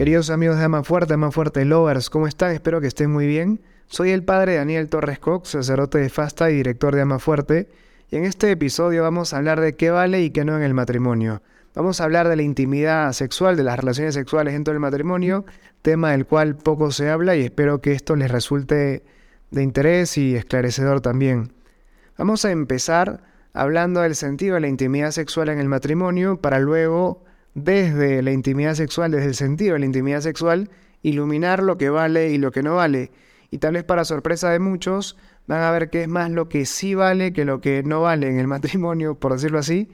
Queridos amigos de Ama Fuerte, Fuerte Lovers, ¿cómo están? Espero que estén muy bien. Soy el padre Daniel Torres Cox, sacerdote de Fasta y director de Ama Fuerte, y en este episodio vamos a hablar de qué vale y qué no en el matrimonio. Vamos a hablar de la intimidad sexual, de las relaciones sexuales dentro del matrimonio, tema del cual poco se habla y espero que esto les resulte de interés y esclarecedor también. Vamos a empezar hablando del sentido de la intimidad sexual en el matrimonio para luego desde la intimidad sexual, desde el sentido de la intimidad sexual, iluminar lo que vale y lo que no vale. Y tal vez para sorpresa de muchos, van a ver que es más lo que sí vale que lo que no vale en el matrimonio, por decirlo así.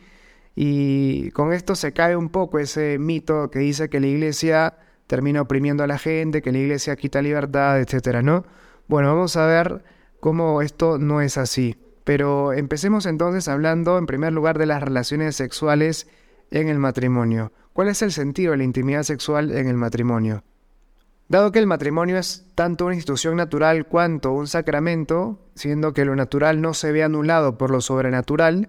Y con esto se cae un poco ese mito que dice que la iglesia termina oprimiendo a la gente, que la iglesia quita libertad, etcétera, ¿no? Bueno, vamos a ver cómo esto no es así. Pero empecemos entonces hablando en primer lugar de las relaciones sexuales en el matrimonio. ¿Cuál es el sentido de la intimidad sexual en el matrimonio? Dado que el matrimonio es tanto una institución natural cuanto un sacramento, siendo que lo natural no se ve anulado por lo sobrenatural,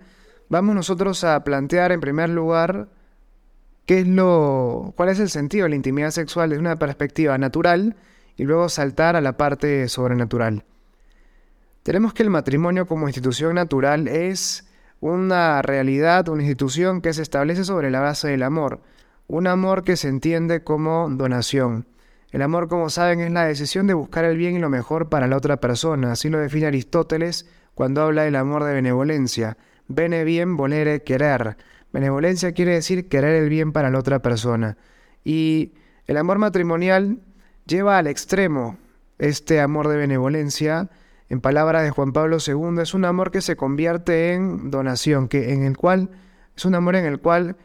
vamos nosotros a plantear en primer lugar qué es lo, cuál es el sentido de la intimidad sexual desde una perspectiva natural y luego saltar a la parte sobrenatural. Tenemos que el matrimonio como institución natural es una realidad, una institución que se establece sobre la base del amor, un amor que se entiende como donación. El amor, como saben, es la decisión de buscar el bien y lo mejor para la otra persona, así lo define Aristóteles cuando habla del amor de benevolencia. Bene bien, volere, querer. Benevolencia quiere decir querer el bien para la otra persona. Y el amor matrimonial lleva al extremo este amor de benevolencia en palabras de Juan Pablo II, es un amor que se convierte en donación, que en el cual es un amor en el cual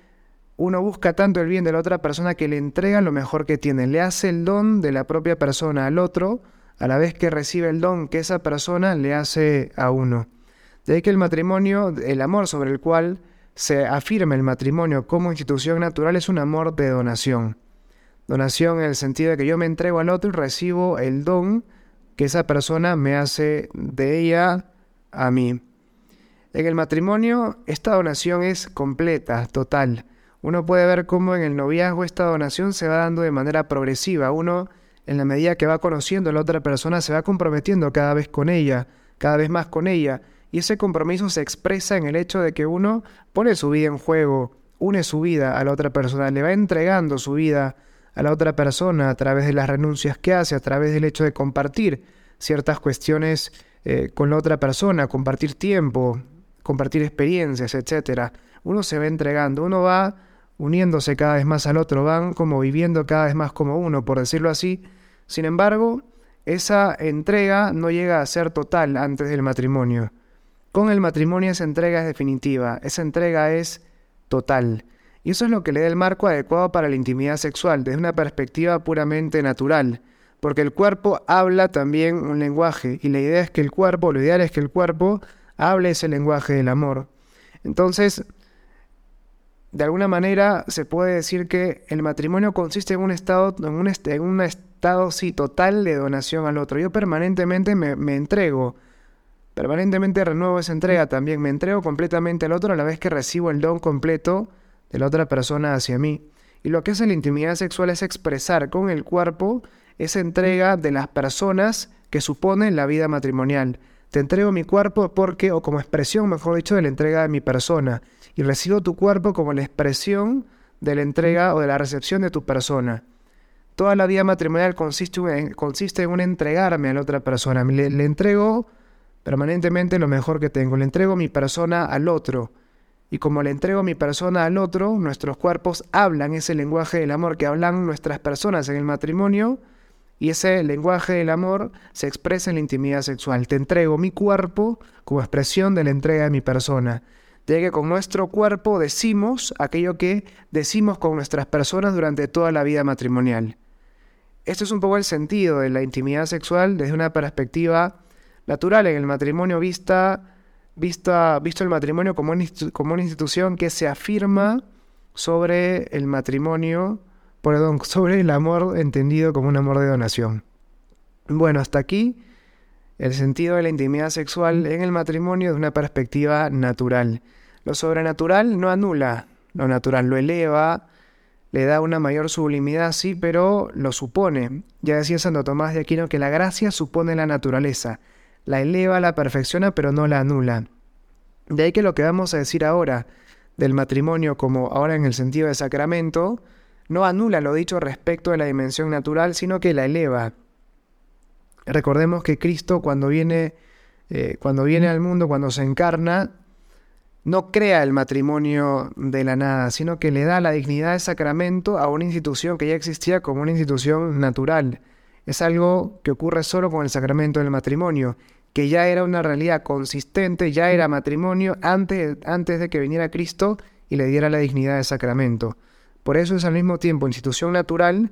uno busca tanto el bien de la otra persona que le entrega lo mejor que tiene, le hace el don de la propia persona al otro, a la vez que recibe el don que esa persona le hace a uno. De ahí que el matrimonio, el amor sobre el cual se afirma el matrimonio como institución natural es un amor de donación. Donación en el sentido de que yo me entrego al otro y recibo el don que esa persona me hace de ella a mí. En el matrimonio esta donación es completa, total. Uno puede ver cómo en el noviazgo esta donación se va dando de manera progresiva. Uno, en la medida que va conociendo a la otra persona, se va comprometiendo cada vez con ella, cada vez más con ella. Y ese compromiso se expresa en el hecho de que uno pone su vida en juego, une su vida a la otra persona, le va entregando su vida a la otra persona a través de las renuncias que hace, a través del hecho de compartir ciertas cuestiones eh, con la otra persona, compartir tiempo, compartir experiencias, etc. Uno se va entregando, uno va uniéndose cada vez más al otro, van como viviendo cada vez más como uno, por decirlo así. Sin embargo, esa entrega no llega a ser total antes del matrimonio. Con el matrimonio esa entrega es definitiva, esa entrega es total. Y eso es lo que le da el marco adecuado para la intimidad sexual, desde una perspectiva puramente natural, porque el cuerpo habla también un lenguaje, y la idea es que el cuerpo, lo ideal es que el cuerpo hable ese lenguaje del amor. Entonces, de alguna manera se puede decir que el matrimonio consiste en un estado, en un, estado sí, total de donación al otro. Yo permanentemente me, me entrego, permanentemente renuevo esa entrega también, me entrego completamente al otro a la vez que recibo el don completo de la otra persona hacia mí. Y lo que hace la intimidad sexual es expresar con el cuerpo esa entrega de las personas que supone la vida matrimonial. Te entrego mi cuerpo porque, o como expresión, mejor dicho, de la entrega de mi persona. Y recibo tu cuerpo como la expresión de la entrega o de la recepción de tu persona. Toda la vida matrimonial consiste en, consiste en un entregarme a la otra persona. Le, le entrego permanentemente lo mejor que tengo. Le entrego mi persona al otro. Y como le entrego mi persona al otro, nuestros cuerpos hablan ese lenguaje del amor que hablan nuestras personas en el matrimonio, y ese lenguaje del amor se expresa en la intimidad sexual. Te entrego mi cuerpo como expresión de la entrega de mi persona. De que con nuestro cuerpo decimos aquello que decimos con nuestras personas durante toda la vida matrimonial. Esto es un poco el sentido de la intimidad sexual desde una perspectiva natural en el matrimonio vista visto, visto el matrimonio como una, como una institución que se afirma sobre el matrimonio, perdón, sobre el amor entendido como un amor de donación. Bueno, hasta aquí el sentido de la intimidad sexual en el matrimonio de una perspectiva natural. Lo sobrenatural no anula lo natural, lo eleva, le da una mayor sublimidad, sí, pero lo supone. Ya decía Santo Tomás de Aquino que la gracia supone la naturaleza, la eleva, la perfecciona, pero no la anula. De ahí que lo que vamos a decir ahora del matrimonio como ahora en el sentido de sacramento, no anula lo dicho respecto de la dimensión natural, sino que la eleva. Recordemos que Cristo cuando viene, eh, cuando viene al mundo, cuando se encarna, no crea el matrimonio de la nada, sino que le da la dignidad de sacramento a una institución que ya existía como una institución natural. Es algo que ocurre solo con el sacramento del matrimonio, que ya era una realidad consistente, ya era matrimonio antes, antes de que viniera Cristo y le diera la dignidad de sacramento. Por eso es al mismo tiempo institución natural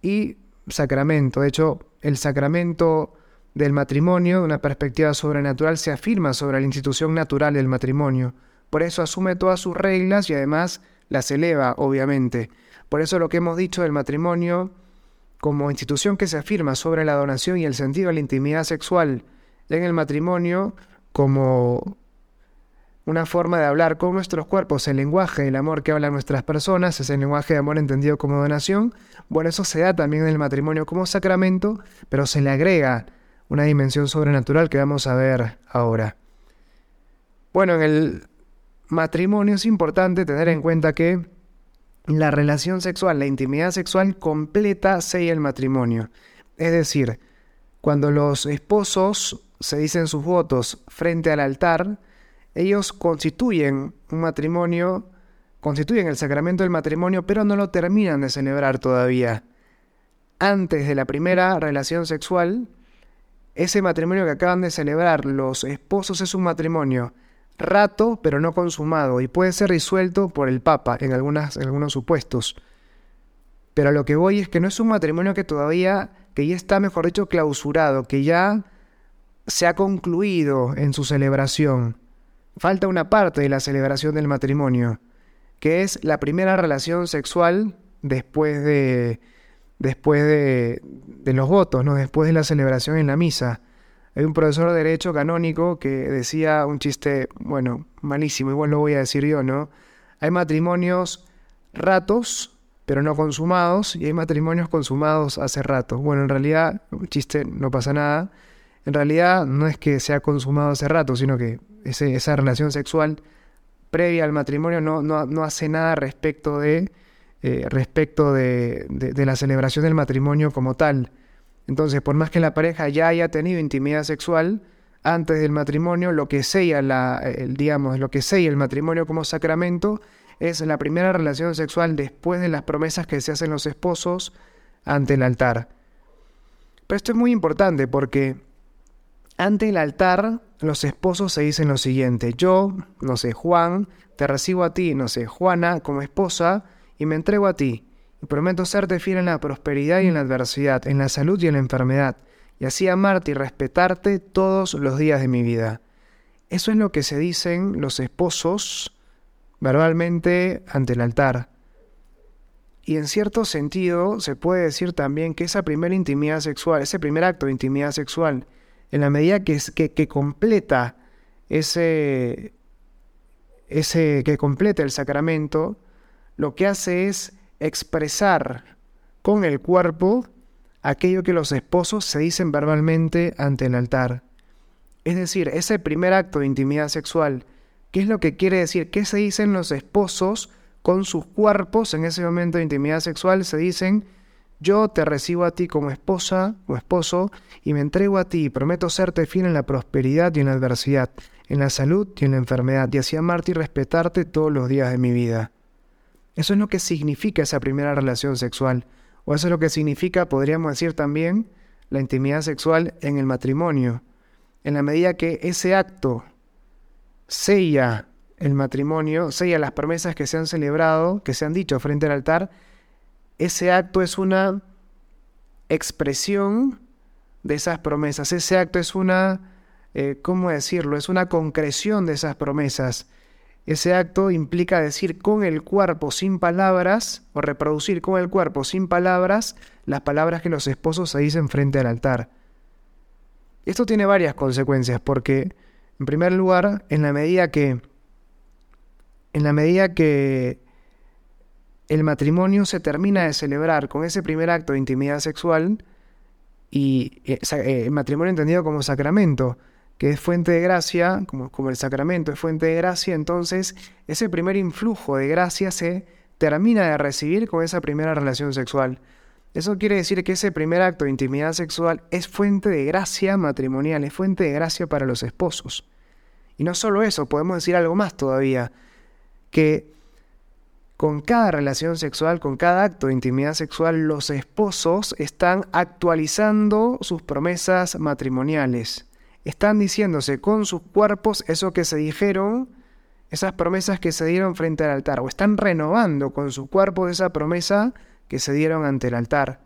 y sacramento. De hecho, el sacramento del matrimonio, de una perspectiva sobrenatural, se afirma sobre la institución natural del matrimonio. Por eso asume todas sus reglas y además las eleva, obviamente. Por eso lo que hemos dicho del matrimonio como institución que se afirma sobre la donación y el sentido de la intimidad sexual en el matrimonio como una forma de hablar con nuestros cuerpos, el lenguaje del amor que hablan nuestras personas, es el lenguaje de amor entendido como donación. Bueno, eso se da también en el matrimonio como sacramento, pero se le agrega una dimensión sobrenatural que vamos a ver ahora. Bueno, en el matrimonio es importante tener en cuenta que la relación sexual, la intimidad sexual completa sella el matrimonio. Es decir, cuando los esposos se dicen sus votos frente al altar, ellos constituyen un matrimonio, constituyen el sacramento del matrimonio, pero no lo terminan de celebrar todavía. Antes de la primera relación sexual, ese matrimonio que acaban de celebrar los esposos es un matrimonio rato pero no consumado y puede ser disuelto por el Papa en, algunas, en algunos supuestos. Pero a lo que voy es que no es un matrimonio que todavía, que ya está, mejor dicho, clausurado, que ya se ha concluido en su celebración. Falta una parte de la celebración del matrimonio, que es la primera relación sexual después de, después de, de los votos, ¿no? después de la celebración en la misa. Hay un profesor de Derecho canónico que decía un chiste, bueno, malísimo, igual lo voy a decir yo, ¿no? Hay matrimonios ratos, pero no consumados, y hay matrimonios consumados hace rato. Bueno, en realidad, un chiste, no pasa nada. En realidad no es que sea consumado hace rato, sino que esa relación sexual previa al matrimonio no, no, hace nada respecto de, eh, respecto de, de la celebración del matrimonio como tal. Entonces, por más que la pareja ya haya tenido intimidad sexual antes del matrimonio, lo que sella la, el, digamos, lo que sella el matrimonio como sacramento es la primera relación sexual después de las promesas que se hacen los esposos ante el altar. Pero esto es muy importante porque ante el altar los esposos se dicen lo siguiente, yo, no sé, Juan, te recibo a ti, no sé, Juana, como esposa, y me entrego a ti prometo serte fiel en la prosperidad y en la adversidad, en la salud y en la enfermedad, y así amarte y respetarte todos los días de mi vida. Eso es lo que se dicen los esposos verbalmente ante el altar. Y en cierto sentido se puede decir también que esa primera intimidad sexual, ese primer acto de intimidad sexual, en la medida que, que, que completa ese, ese, que completa el sacramento, lo que hace es expresar con el cuerpo aquello que los esposos se dicen verbalmente ante el altar. Es decir, ese primer acto de intimidad sexual, ¿qué es lo que quiere decir? ¿Qué se dicen los esposos con sus cuerpos en ese momento de intimidad sexual? Se dicen, yo te recibo a ti como esposa o esposo y me entrego a ti y prometo serte fiel en la prosperidad y en la adversidad, en la salud y en la enfermedad, y así amarte y respetarte todos los días de mi vida. Eso es lo que significa esa primera relación sexual. O eso es lo que significa, podríamos decir también, la intimidad sexual en el matrimonio. En la medida que ese acto sella el matrimonio, sella las promesas que se han celebrado, que se han dicho frente al altar, ese acto es una expresión de esas promesas. Ese acto es una, eh, ¿cómo decirlo? Es una concreción de esas promesas. Ese acto implica decir con el cuerpo sin palabras o reproducir con el cuerpo sin palabras las palabras que los esposos se dicen frente al altar. Esto tiene varias consecuencias porque, en primer lugar, en la medida que en la medida que el matrimonio se termina de celebrar con ese primer acto de intimidad sexual y eh, eh, el matrimonio entendido como sacramento, que es fuente de gracia, como, como el sacramento es fuente de gracia, entonces ese primer influjo de gracia se termina de recibir con esa primera relación sexual. Eso quiere decir que ese primer acto de intimidad sexual es fuente de gracia matrimonial, es fuente de gracia para los esposos. Y no solo eso, podemos decir algo más todavía, que con cada relación sexual, con cada acto de intimidad sexual, los esposos están actualizando sus promesas matrimoniales. Están diciéndose con sus cuerpos eso que se dijeron, esas promesas que se dieron frente al altar, o están renovando con su cuerpo esa promesa que se dieron ante el altar.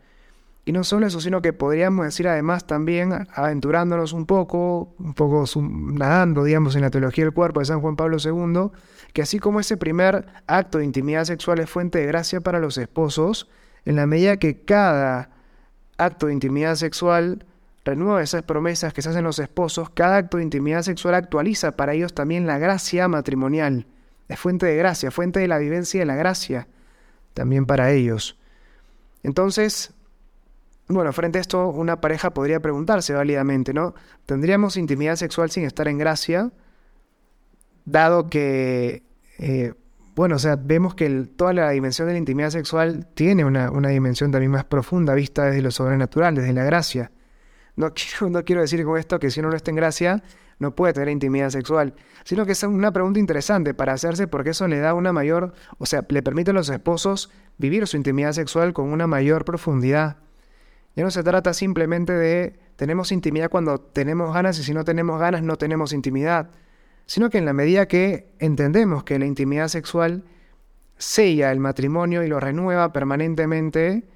Y no solo eso, sino que podríamos decir además también, aventurándonos un poco, un poco nadando, digamos, en la teología del cuerpo de San Juan Pablo II, que así como ese primer acto de intimidad sexual es fuente de gracia para los esposos, en la medida que cada acto de intimidad sexual renueva esas promesas que se hacen los esposos, cada acto de intimidad sexual actualiza para ellos también la gracia matrimonial. Es fuente de gracia, fuente de la vivencia de la gracia, también para ellos. Entonces, bueno, frente a esto, una pareja podría preguntarse válidamente, ¿no? ¿Tendríamos intimidad sexual sin estar en gracia? Dado que, eh, bueno, o sea, vemos que toda la dimensión de la intimidad sexual tiene una, dimensión también más profunda vista desde lo sobrenatural, desde la gracia. No quiero, no quiero decir con esto que si uno no está en gracia, no puede tener intimidad sexual, sino que es una pregunta interesante para hacerse porque eso le da una mayor, o sea, le permite a los esposos vivir su intimidad sexual con una mayor profundidad. Ya no se trata simplemente de tenemos intimidad cuando tenemos ganas y si no tenemos ganas no tenemos intimidad, sino que en la medida que entendemos que la intimidad sexual sella el matrimonio y lo renueva permanentemente,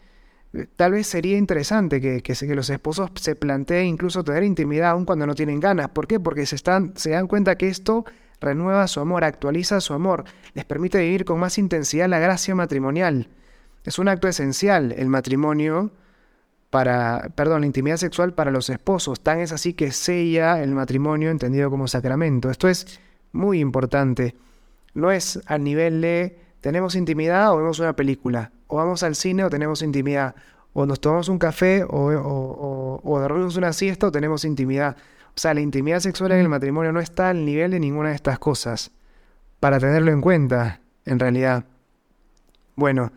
tal vez sería interesante que, que, los esposos se planteen incluso tener intimidad aun cuando no tienen ganas. ¿Por qué? Porque se, están, se dan cuenta que esto renueva su amor, actualiza su amor, les permite vivir con más intensidad la gracia matrimonial. Es un acto esencial el matrimonio para, perdón, la intimidad sexual para los esposos. Tan es así que sella el matrimonio entendido como sacramento. Esto es muy importante. No es al nivel de tenemos intimidad o vemos una película o vamos al cine o tenemos intimidad, o nos tomamos un café o, o, o, dormimos una siesta o tenemos intimidad. O sea, la intimidad sexual en el matrimonio no está al nivel de ninguna de estas cosas, para tenerlo en cuenta, en realidad. Bueno,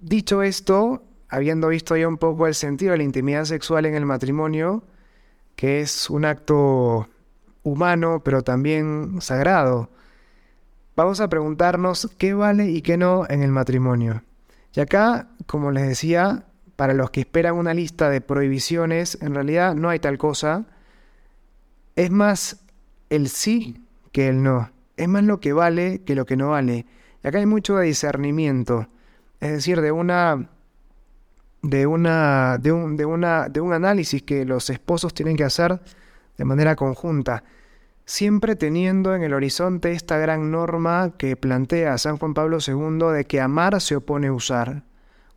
dicho esto, habiendo visto ya un poco el sentido de la intimidad sexual en el matrimonio, que es un acto humano, pero también sagrado, vamos a preguntarnos qué vale y qué no en el matrimonio. Y acá, como les decía, para los que esperan una lista de prohibiciones, en realidad no hay tal cosa. Es más el sí que el no. Es más lo que vale que lo que no vale. Y acá hay mucho de discernimiento. Es decir, de una. De una. de un, de una. de un análisis que los esposos tienen que hacer de manera conjunta siempre teniendo en el horizonte esta gran norma que plantea San Juan Pablo II de que amar se opone a usar.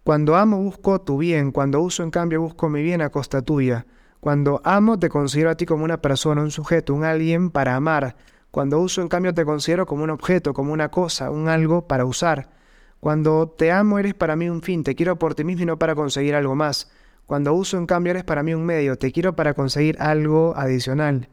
Cuando amo busco tu bien, cuando uso en cambio busco mi bien a costa tuya. Cuando amo te considero a ti como una persona, un sujeto, un alguien para amar. Cuando uso en cambio te considero como un objeto, como una cosa, un algo para usar. Cuando te amo eres para mí un fin, te quiero por ti mismo y no para conseguir algo más. Cuando uso en cambio eres para mí un medio, te quiero para conseguir algo adicional.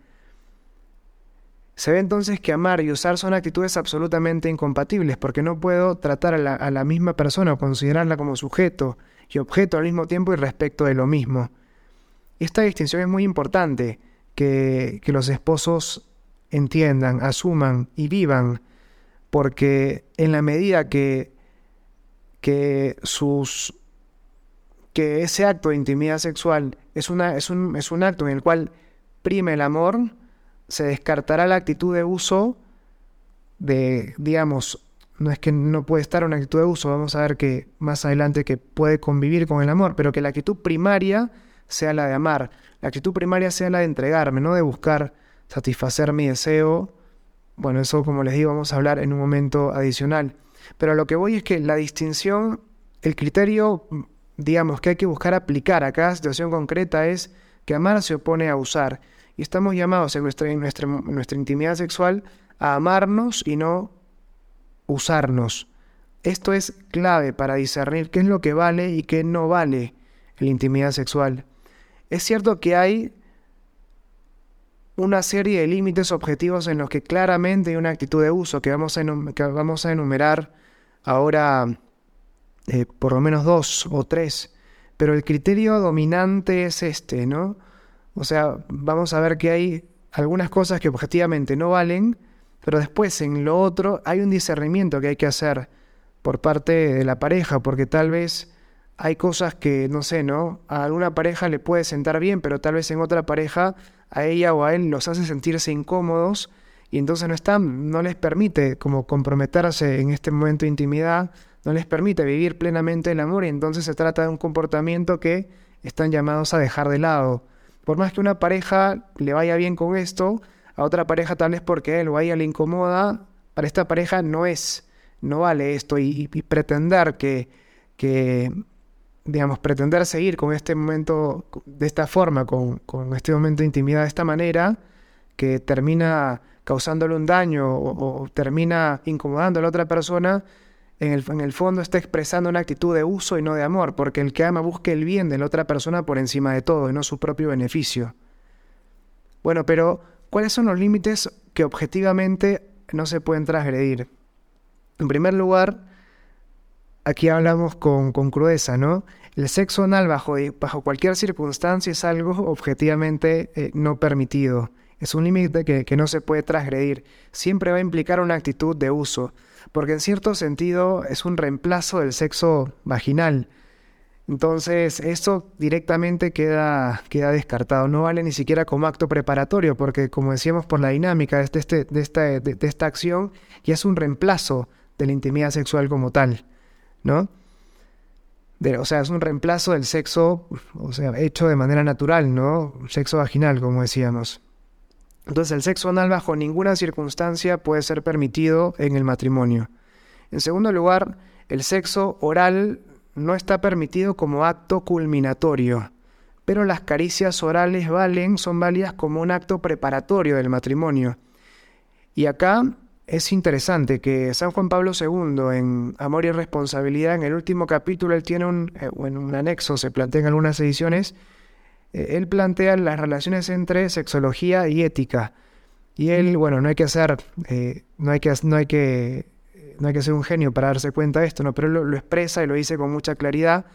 Se ve entonces que amar y usar son actitudes absolutamente incompatibles, porque no puedo tratar a la, misma persona o considerarla como sujeto y objeto al mismo tiempo y respecto de lo mismo. Esta distinción es muy importante, que, que los esposos entiendan, asuman y vivan, porque en la medida que, que sus que ese acto de intimidad sexual es, una, es, un, es un acto en el cual prime el amor, se descartará la actitud de uso de, digamos, no es que no puede estar una actitud de uso, vamos a ver que más adelante que puede convivir con el amor, pero que la actitud primaria sea la de amar, la actitud primaria sea la de entregarme, no de buscar satisfacer mi deseo. Bueno, eso como les digo vamos a hablar en un momento adicional. Pero a lo que voy es que la distinción, el criterio, digamos, que hay que buscar aplicar a cada situación concreta es que amar se opone a usar. Y estamos llamados en nuestra, nuestra, nuestra intimidad sexual a amarnos y no usarnos. Esto es clave para discernir qué es lo que vale y qué no vale en la intimidad sexual. Es cierto que hay una serie de límites objetivos en los que claramente hay una actitud de uso que vamos a, que vamos a enumerar ahora eh, por lo menos dos o tres, pero el criterio dominante es este, ¿no? O sea, vamos a ver que hay algunas cosas que objetivamente no valen, pero después en lo otro hay un discernimiento que hay que hacer por parte de la pareja, porque tal vez hay cosas que, no sé, ¿no? A alguna pareja le puede sentar bien, pero tal vez en otra pareja a ella o a él los hace sentirse incómodos y entonces no están, no les permite como comprometerse en este momento de intimidad, no les permite vivir plenamente el amor y entonces se trata de un comportamiento que están llamados a dejar de lado. Por más que una pareja le vaya bien con esto, a otra pareja tal vez porque él o a ella le incomoda, para esta pareja no es, no vale esto y, pretender que, que, digamos, pretender seguir con este momento de esta forma, con, con este momento de intimidad de esta manera, que termina causándole un daño o, termina incomodando a la otra persona, en el, fondo está expresando una actitud de uso y no de amor, porque el que ama busca el bien de la otra persona por encima de todo y no su propio beneficio. Bueno, pero ¿cuáles son los límites que objetivamente no se pueden transgredir? En primer lugar, aquí hablamos con, crudeza, ¿no? El sexo anal bajo, bajo, cualquier circunstancia es algo objetivamente eh, no permitido. Es un límite que, no se puede transgredir. Siempre va a implicar una actitud de uso porque en cierto sentido es un reemplazo del sexo vaginal. Entonces, esto directamente queda, queda descartado. No vale ni siquiera como acto preparatorio, porque como decíamos por la dinámica de, este, de, esta, de, esta acción, ya es un reemplazo de la intimidad sexual como tal, ¿no? o sea, es un reemplazo del sexo, o sea, hecho de manera natural, ¿no? Sexo vaginal, como decíamos. Entonces el sexo anal bajo ninguna circunstancia puede ser permitido en el matrimonio. En segundo lugar, el sexo oral no está permitido como acto culminatorio, pero las caricias orales valen, son válidas como un acto preparatorio del matrimonio. Y acá es interesante que San Juan Pablo II en Amor y Responsabilidad, en el último capítulo, él tiene un, eh, en un anexo, se plantea en algunas ediciones, él plantea las relaciones entre sexología y ética. Y él, bueno, no hay que hacer, eh, no, hay que, no, hay que, no hay que ser un genio para darse cuenta de esto, ¿no? pero él lo, expresa y lo dice con mucha claridad,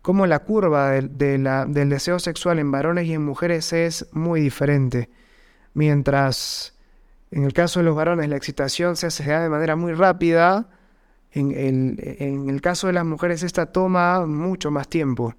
como la curva de, la, del deseo sexual en varones y en mujeres es muy diferente. Mientras en el caso de los varones la excitación se hace de manera muy rápida, en el, en el caso de las mujeres esta toma mucho más tiempo.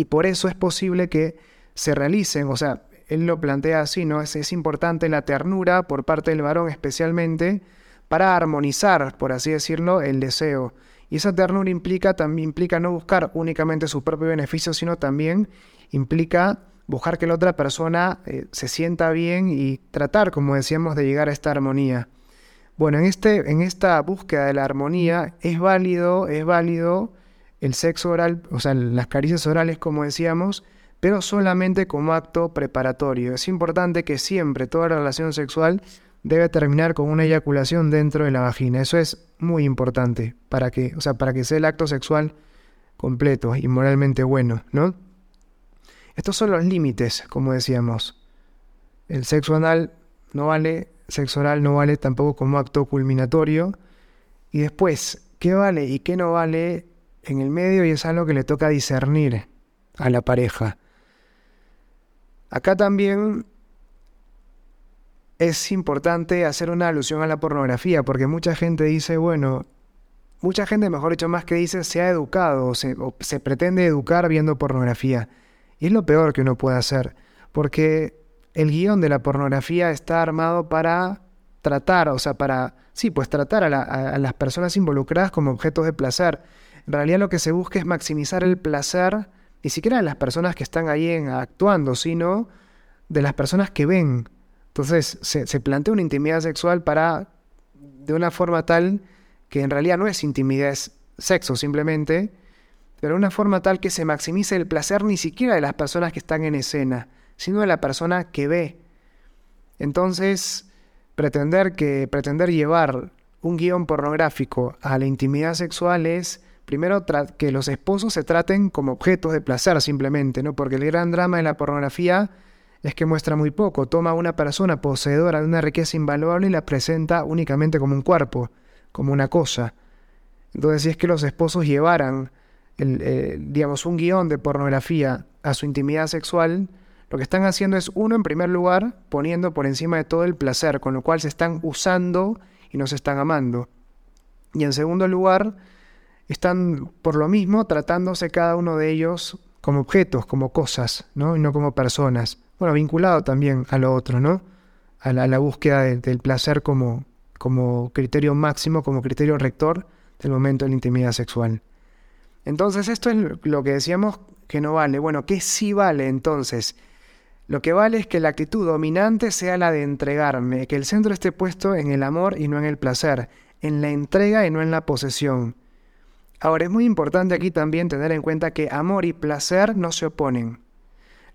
Y por eso es posible que se realicen, o sea, él lo plantea así, ¿no? Es, es importante la ternura por parte del varón especialmente para armonizar, por así decirlo, el deseo. Y esa ternura implica, también implica no buscar únicamente su propio beneficio, sino también implica buscar que la otra persona eh, se sienta bien y tratar, como decíamos, de llegar a esta armonía. Bueno, en, este, en esta búsqueda de la armonía es válido, es válido el sexo oral, o sea, las caricias orales, como decíamos, pero solamente como acto preparatorio. Es importante que siempre toda relación sexual debe terminar con una eyaculación dentro de la vagina. Eso es muy importante para que, o sea, para que sea el acto sexual completo y moralmente bueno, ¿no? Estos son los límites, como decíamos. El sexo anal no vale, sexo oral no vale tampoco como acto culminatorio. Y después, ¿qué vale y qué no vale en el medio y es algo que le toca discernir a la pareja. Acá también es importante hacer una alusión a la pornografía, porque mucha gente dice, bueno, mucha gente, mejor dicho, más que dice, se ha educado o se, pretende educar viendo pornografía. Y es lo peor que uno puede hacer, porque el guion de la pornografía está armado para tratar, o sea, para, sí, pues tratar a, a las personas involucradas como objetos de placer. En realidad lo que se busca es maximizar el placer, ni siquiera de las personas que están ahí actuando, sino de las personas que ven. Entonces se, plantea una intimidad sexual para, de una forma tal que en realidad no es intimidad, es sexo simplemente, pero de una forma tal que se maximice el placer ni siquiera de las personas que están en escena, sino de la persona que ve. Entonces, pretender que pretender llevar un guion pornográfico a la intimidad sexual es primero que los esposos se traten como objetos de placer simplemente, ¿no? Porque el gran drama de la pornografía es que muestra muy poco, toma a una persona poseedora de una riqueza invaluable y la presenta únicamente como un cuerpo, como una cosa. Entonces, si es que los esposos llevaran, el, digamos, un guion de pornografía a su intimidad sexual, lo que están haciendo es, uno, en primer lugar, poniendo por encima de todo el placer, con lo cual se están usando y no se están amando. Y en segundo lugar, están por lo mismo tratándose cada uno de ellos como objetos, como cosas, ¿no? Y no como personas. Bueno, vinculado también a lo otro, ¿no? A la, búsqueda del placer como, como criterio máximo, como criterio rector del momento de la intimidad sexual. Entonces, esto es lo que decíamos que no vale. Bueno, ¿qué sí vale entonces? Lo que vale es que la actitud dominante sea la de entregarme, que el centro esté puesto en el amor y no en el placer, en la entrega y no en la posesión. Ahora, es muy importante aquí también tener en cuenta que amor y placer no se oponen.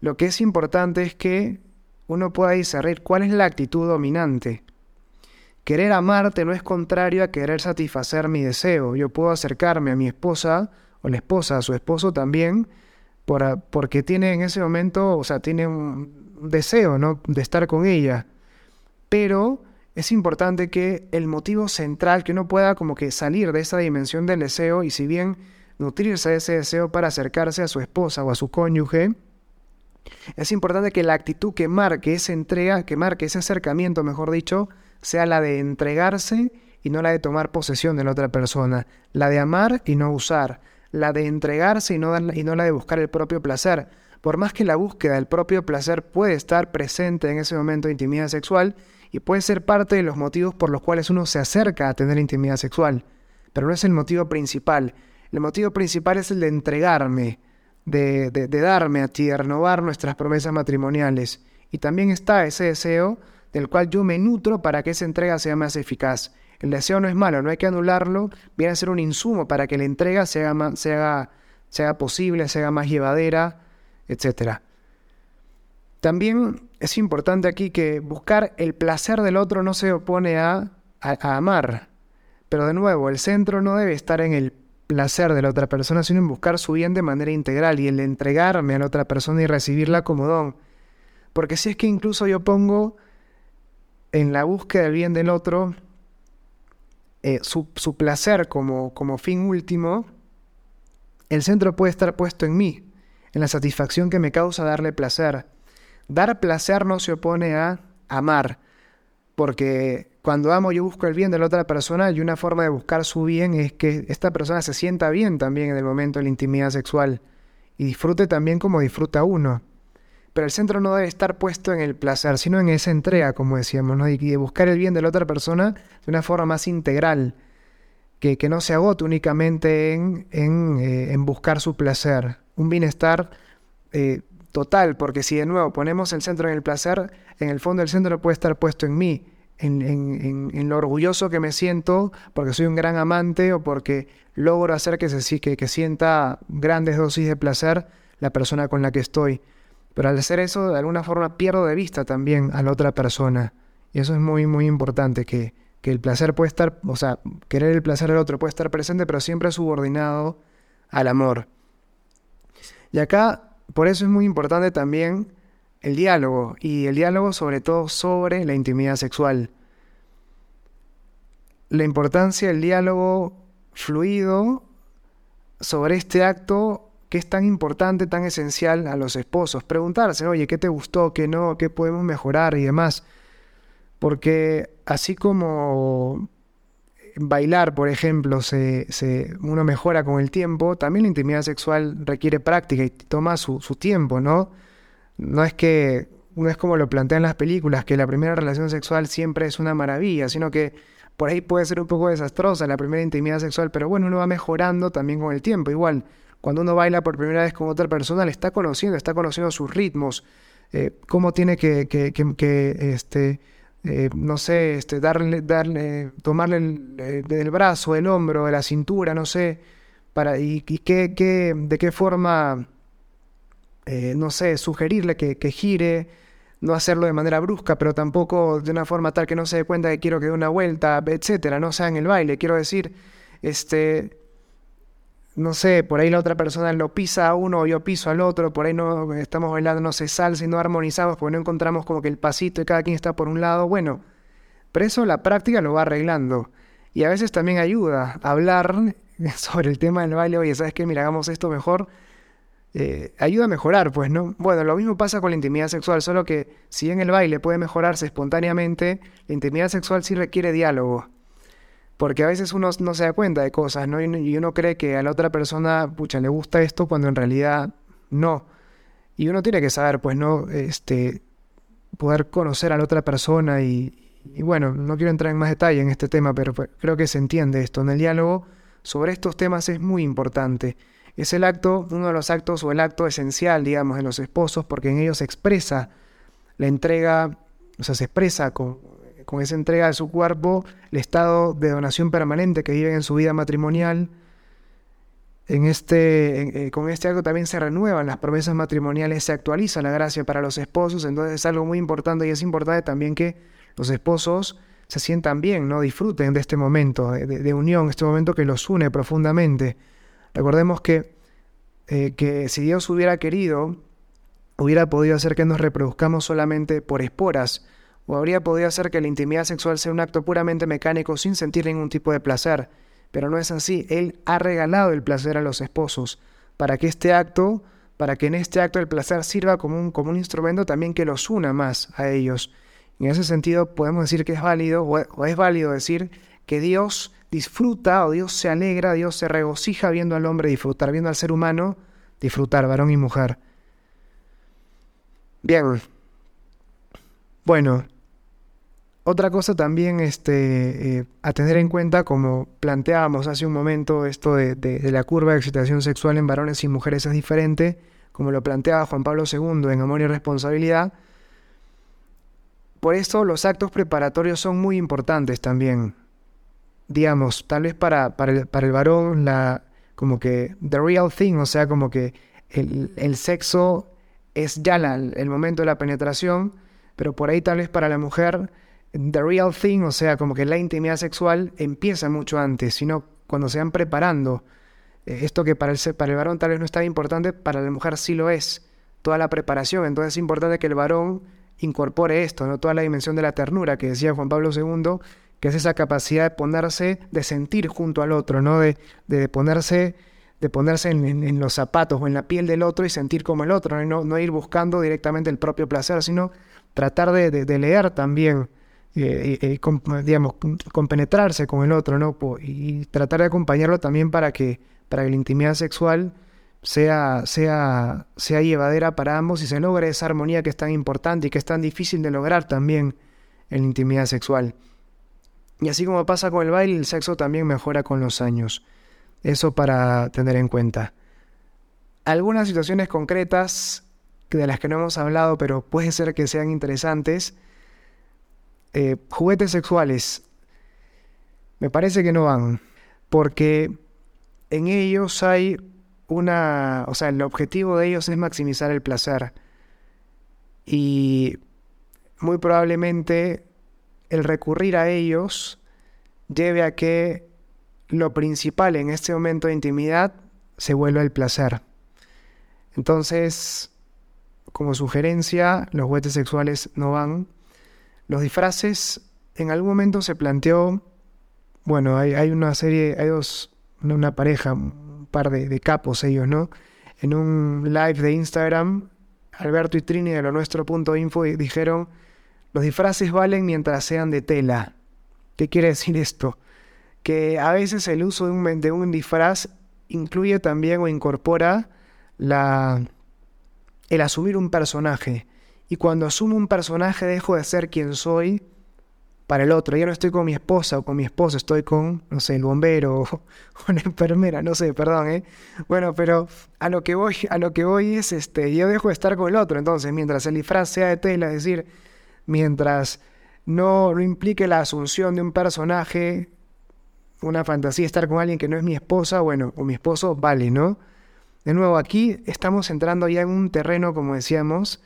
Lo que es importante es que uno pueda discernir cuál es la actitud dominante. Querer amarte no es contrario a querer satisfacer mi deseo. Yo puedo acercarme a mi esposa o la esposa a su esposo también por, porque tiene en ese momento, o sea, tiene un deseo, ¿no? De estar con ella. Pero es importante que el motivo central, que uno pueda como que salir de esa dimensión del deseo y si bien nutrirse de ese deseo para acercarse a su esposa o a su cónyuge, es importante que la actitud que marque esa entrega, que marque ese acercamiento, mejor dicho, sea la de entregarse y no la de tomar posesión de la otra persona, la de amar y no usar, la de entregarse y no, y no la de buscar el propio placer. Por más que la búsqueda del propio placer puede estar presente en ese momento de intimidad sexual y puede ser parte de los motivos por los cuales uno se acerca a tener intimidad sexual, pero no es el motivo principal. El motivo principal es el de entregarme, de, de, de darme a ti, de renovar nuestras promesas matrimoniales. Y también está ese deseo del cual yo me nutro para que esa entrega sea más eficaz. El deseo no es malo, no hay que anularlo, viene a ser un insumo para que la entrega se haga, se haga, posible, se haga más llevadera, etc. También es importante aquí que buscar el placer del otro no se opone a, amar. Pero de nuevo, el centro no debe estar en el placer de la otra persona, sino en buscar su bien de manera integral y el entregarme a la otra persona y recibirla como don. Porque si es que incluso yo pongo en la búsqueda del bien del otro, eh, su, placer como, como fin último, el centro puede estar puesto en mí, en la satisfacción que me causa darle placer. Dar placer no se opone a amar, porque cuando amo yo busco el bien de la otra persona y una forma de buscar su bien es que esta persona se sienta bien también en el momento de la intimidad sexual y disfrute también como disfruta uno. Pero el centro no debe estar puesto en el placer, sino en esa entrega, como decíamos, y de buscar el bien de la otra persona de una forma más integral, que, que no se agote únicamente en, en, eh, en, buscar su placer, un bienestar eh, total, porque si de nuevo ponemos el centro en el placer, en el fondo el centro puede estar puesto en mí, en, en, lo orgulloso que me siento porque soy un gran amante o porque logro hacer que, se, que, que sienta grandes dosis de placer la persona con la que estoy. Pero al hacer eso, de alguna forma pierdo de vista también a la otra persona. Y eso es muy, muy importante, que, que el placer puede estar, o sea, querer el placer del otro puede estar presente, pero siempre subordinado al amor. Y acá, por eso es muy importante también el diálogo, y el diálogo sobre todo sobre la intimidad sexual. La importancia del diálogo fluido sobre este acto que es tan importante, tan esencial a los esposos. Preguntarse, oye, ¿qué te gustó? ¿Qué no? ¿Qué podemos mejorar? Y demás. Porque así como bailar, por ejemplo, se, uno mejora con el tiempo, también la intimidad sexual requiere práctica y toma su, su tiempo, ¿no? No es que no es como lo plantean las películas, que la primera relación sexual siempre es una maravilla, sino que por ahí puede ser un poco desastrosa la primera intimidad sexual, pero bueno, uno va mejorando también con el tiempo. Igual, cuando uno baila por primera vez con otra persona, le está conociendo, está conociendo sus ritmos, eh, cómo tiene que, este, eh, no sé, este, darle, darle, tomarle el, eh, del brazo, el hombro, de la cintura, no sé, para, y, qué, qué, de qué forma, no sé, sugerirle que, gire, no hacerlo de manera brusca, pero tampoco de una forma tal que no se dé cuenta que quiero que dé una vuelta, etcétera, no sea en el baile. Quiero decir, este, no sé, por ahí la otra persona lo pisa a uno o yo piso al otro, por ahí no estamos bailando, no se salsa y no armonizamos porque no encontramos como que el pasito y cada quien está por un lado. Bueno, pero eso la práctica lo va arreglando. Y a veces también ayuda a hablar sobre el tema del baile, oye, ¿sabes qué? Mira, hagamos esto mejor. Eh, ayuda a mejorar, pues, ¿no? Bueno, lo mismo pasa con la intimidad sexual, solo que si en el baile puede mejorarse espontáneamente, la intimidad sexual sí requiere diálogo. Porque a veces uno no se da cuenta de cosas, ¿no? Y uno cree que a la otra persona, pucha, le gusta esto cuando en realidad no. Y uno tiene que saber, pues, ¿no? Este, poder conocer a la otra persona y, y bueno, no quiero entrar en más detalle en este tema, pero creo que se entiende esto. En el diálogo sobre estos temas es muy importante. Es el acto, uno de los actos o el acto esencial, digamos, de los esposos, porque en ellos se expresa la entrega, o sea, se expresa con, con esa entrega de su cuerpo, el estado de donación permanente que viven en su vida matrimonial. En este, eh, con este acto también se renuevan las promesas matrimoniales, se actualiza la gracia para los esposos, entonces es algo muy importante y es importante también que los esposos se sientan bien, ¿no? disfruten de este momento de, de unión, este momento que los une profundamente. Recordemos que, eh, que si Dios hubiera querido, hubiera podido hacer que nos reproduzcamos solamente por esporas, o habría podido hacer que la intimidad sexual sea un acto puramente mecánico sin sentir ningún tipo de placer. Pero no es así. Él ha regalado el placer a los esposos para que este acto, para que en este acto el placer sirva como un, como un instrumento también que los una más a ellos. En ese sentido podemos decir que es válido, o es válido decir que Dios disfruta o Dios se alegra, Dios se regocija viendo al hombre disfrutar, viendo al ser humano disfrutar, varón y mujer. Bien. Bueno, otra cosa también este, eh, a tener en cuenta, como planteábamos hace un momento, esto de, de, la curva de excitación sexual en varones y mujeres es diferente, como lo planteaba Juan Pablo II en Amor y Responsabilidad. Por eso los actos preparatorios son muy importantes también. Digamos, tal vez para, para, el, para el varón, la, como que the real thing, o sea, como que el, el sexo es ya el momento de la penetración, pero por ahí tal vez para la mujer the real thing, o sea, como que la intimidad sexual empieza mucho antes, sino cuando se van preparando. Eh, esto que para el, para el varón tal vez no es tan importante, para la mujer sí lo es. Toda la preparación. Entonces es importante que el varón incorpore esto, ¿no? Toda la dimensión de la ternura que decía Juan Pablo II, que es esa capacidad de ponerse, de sentir junto al otro, ¿no? De, de ponerse, de ponerse en, los zapatos o en la piel del otro y sentir como el otro, ¿no? No, ir buscando directamente el propio placer, sino tratar de, de leer también eh, eh, digamos, compenetrarse con el otro, ¿no? Y tratar de acompañarlo también para que, para que la intimidad sexual sea, sea, sea llevadera para ambos y se logre esa armonía que es tan importante y que es tan difícil de lograr también en la intimidad sexual. Y así como pasa con el baile, el sexo también mejora con los años. Eso para tener en cuenta. Algunas situaciones concretas de las que no hemos hablado, pero puede ser que sean interesantes, eh, juguetes sexuales, me parece que no van, porque en ellos hay una, o sea, el objetivo de ellos es maximizar el placer y muy probablemente el recurrir a ellos lleve a que lo principal en este momento de intimidad se vuelva el placer. Entonces, como sugerencia, los juguetes sexuales no van. Los disfraces, en algún momento se planteó, bueno, hay, una serie, hay dos, una pareja, un par de, capos ellos, ¿no? En un live de Instagram, Alberto y Trini de lo nuestro.info dijeron, los disfraces valen mientras sean de tela. ¿Qué quiere decir esto? Que a veces el uso de un, de un disfraz incluye también o incorpora la, el asumir un personaje. Y cuando asumo un personaje dejo de ser quien soy para el otro. Ya no estoy con mi esposa o con mi esposo, estoy con, no sé, el bombero o una enfermera, no sé, perdón, ¿eh? Bueno, pero a lo que voy, a lo que voy es, este, yo dejo de estar con el otro. Entonces, mientras el disfraz sea de tela, es decir, mientras no, no implique la asunción de un personaje, una fantasía, estar con alguien que no es mi esposa, bueno, o mi esposo, vale, ¿no? De nuevo, aquí estamos entrando ya en un terreno, como decíamos,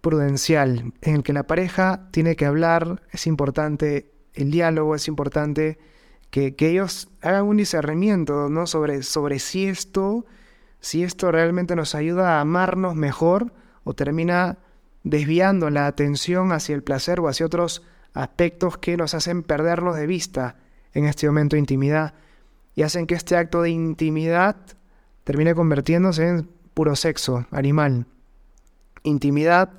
prudencial en el que la pareja tiene que hablar, es importante el diálogo, es importante que, ellos hagan un discernimiento ¿no? sobre, sobre si esto, si esto realmente nos ayuda a amarnos mejor o termina desviando la atención hacia el placer o hacia otros aspectos que nos hacen perdernos de vista en este momento de intimidad y hacen que este acto de intimidad termine convirtiéndose en puro sexo animal. Intimidad,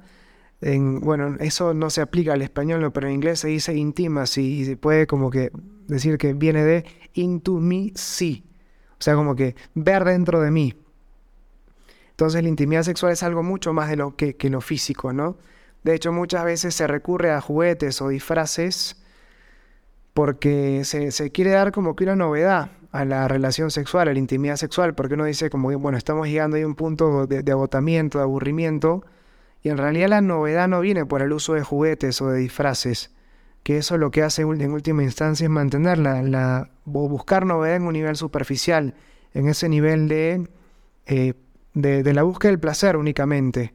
en, bueno, eso no se aplica al español, pero en inglés se dice intimacy y se puede como que decir que viene de into me, sí. O sea, como que ver dentro de mí. Entonces la intimidad sexual es algo mucho más de lo que, que lo físico, ¿no? De hecho, muchas veces se recurre a juguetes o disfraces porque se, quiere dar como que una novedad a la relación sexual, a la intimidad sexual, porque uno dice como, bueno, estamos llegando a un punto de, agotamiento, de aburrimiento, y en realidad la novedad no viene por el uso de juguetes o de disfraces, que eso lo que hace en última instancia es mantenerla, la, buscar novedad en un nivel superficial, en ese nivel de, eh, de la búsqueda del placer únicamente.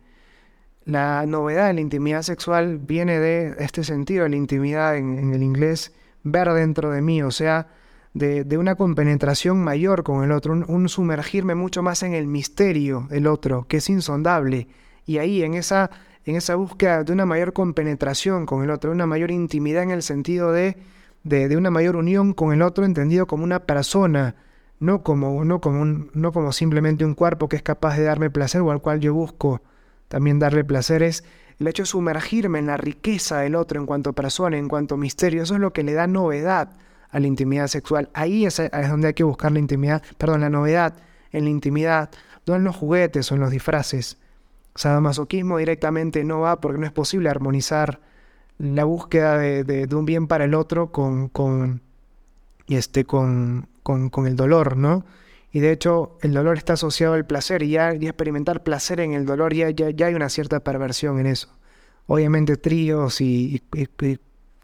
La novedad de la intimidad sexual viene de este sentido de la intimidad en, el inglés, ver dentro de mí, o sea, de, una compenetración mayor con el otro, un, sumergirme mucho más en el misterio del otro, que es insondable. Y ahí, en esa, en esa búsqueda de una mayor compenetración con el otro, una mayor intimidad en el sentido de, de, una mayor unión con el otro, entendido como una persona, no como, no, como no como simplemente un cuerpo que es capaz de darme placer o al cual yo busco también darle placer es el hecho de sumergirme en la riqueza del otro en cuanto persona, en cuanto misterio. Eso es lo que le da novedad a la intimidad sexual. Ahí es, donde hay que buscar la intimidad, perdón, la novedad en la intimidad, no en los juguetes o en los disfraces. Sadomasoquismo directamente no va porque no es posible armonizar la búsqueda de, un bien para el otro con, con, este, con, con el dolor, ¿no? Y de hecho, el dolor está asociado al placer y ya, experimentar placer en el dolor ya, ya, hay una cierta perversión en eso. Obviamente tríos y,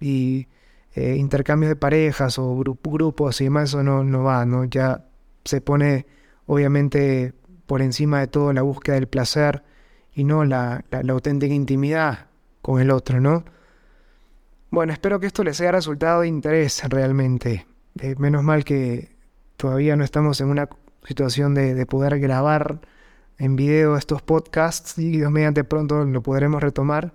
y, eh, intercambios de parejas o grupos y demás, eso no, no va, ¿no? Ya se pone obviamente por encima de todo la búsqueda del placer y no la, auténtica intimidad con el otro, ¿no? Bueno, espero que esto les haya resultado de interés realmente. Eh, menos mal que todavía no estamos en una situación de, poder grabar en video estos podcasts y Dios mediante pronto lo podremos retomar.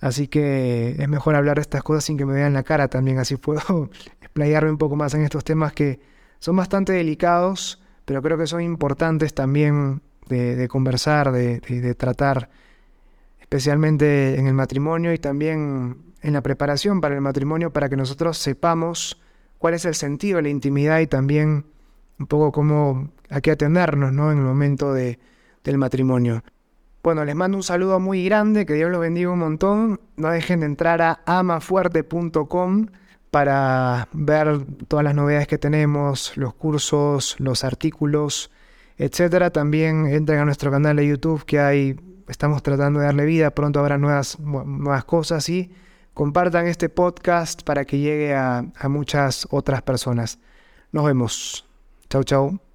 Así que es mejor hablar de estas cosas sin que me vean la cara también, así puedo explayarme un poco más en estos temas que son bastante delicados, pero creo que son importantes también de, conversar, de, de, tratar, especialmente en el matrimonio y también en la preparación para el matrimonio, para que nosotros sepamos cuál es el sentido de la intimidad y también un poco cómo a qué atendernos ¿no? en el momento de, del matrimonio. Bueno, les mando un saludo muy grande, que Dios los bendiga un montón. No dejen de entrar a amafuerte.com para ver todas las novedades que tenemos, los cursos, los artículos, etcétera. También entren a nuestro canal de YouTube que hay, estamos tratando de darle vida, pronto habrá nuevas, nuevas cosas y compartan este podcast para que llegue a, a muchas otras personas. Nos vemos. Chau, chau.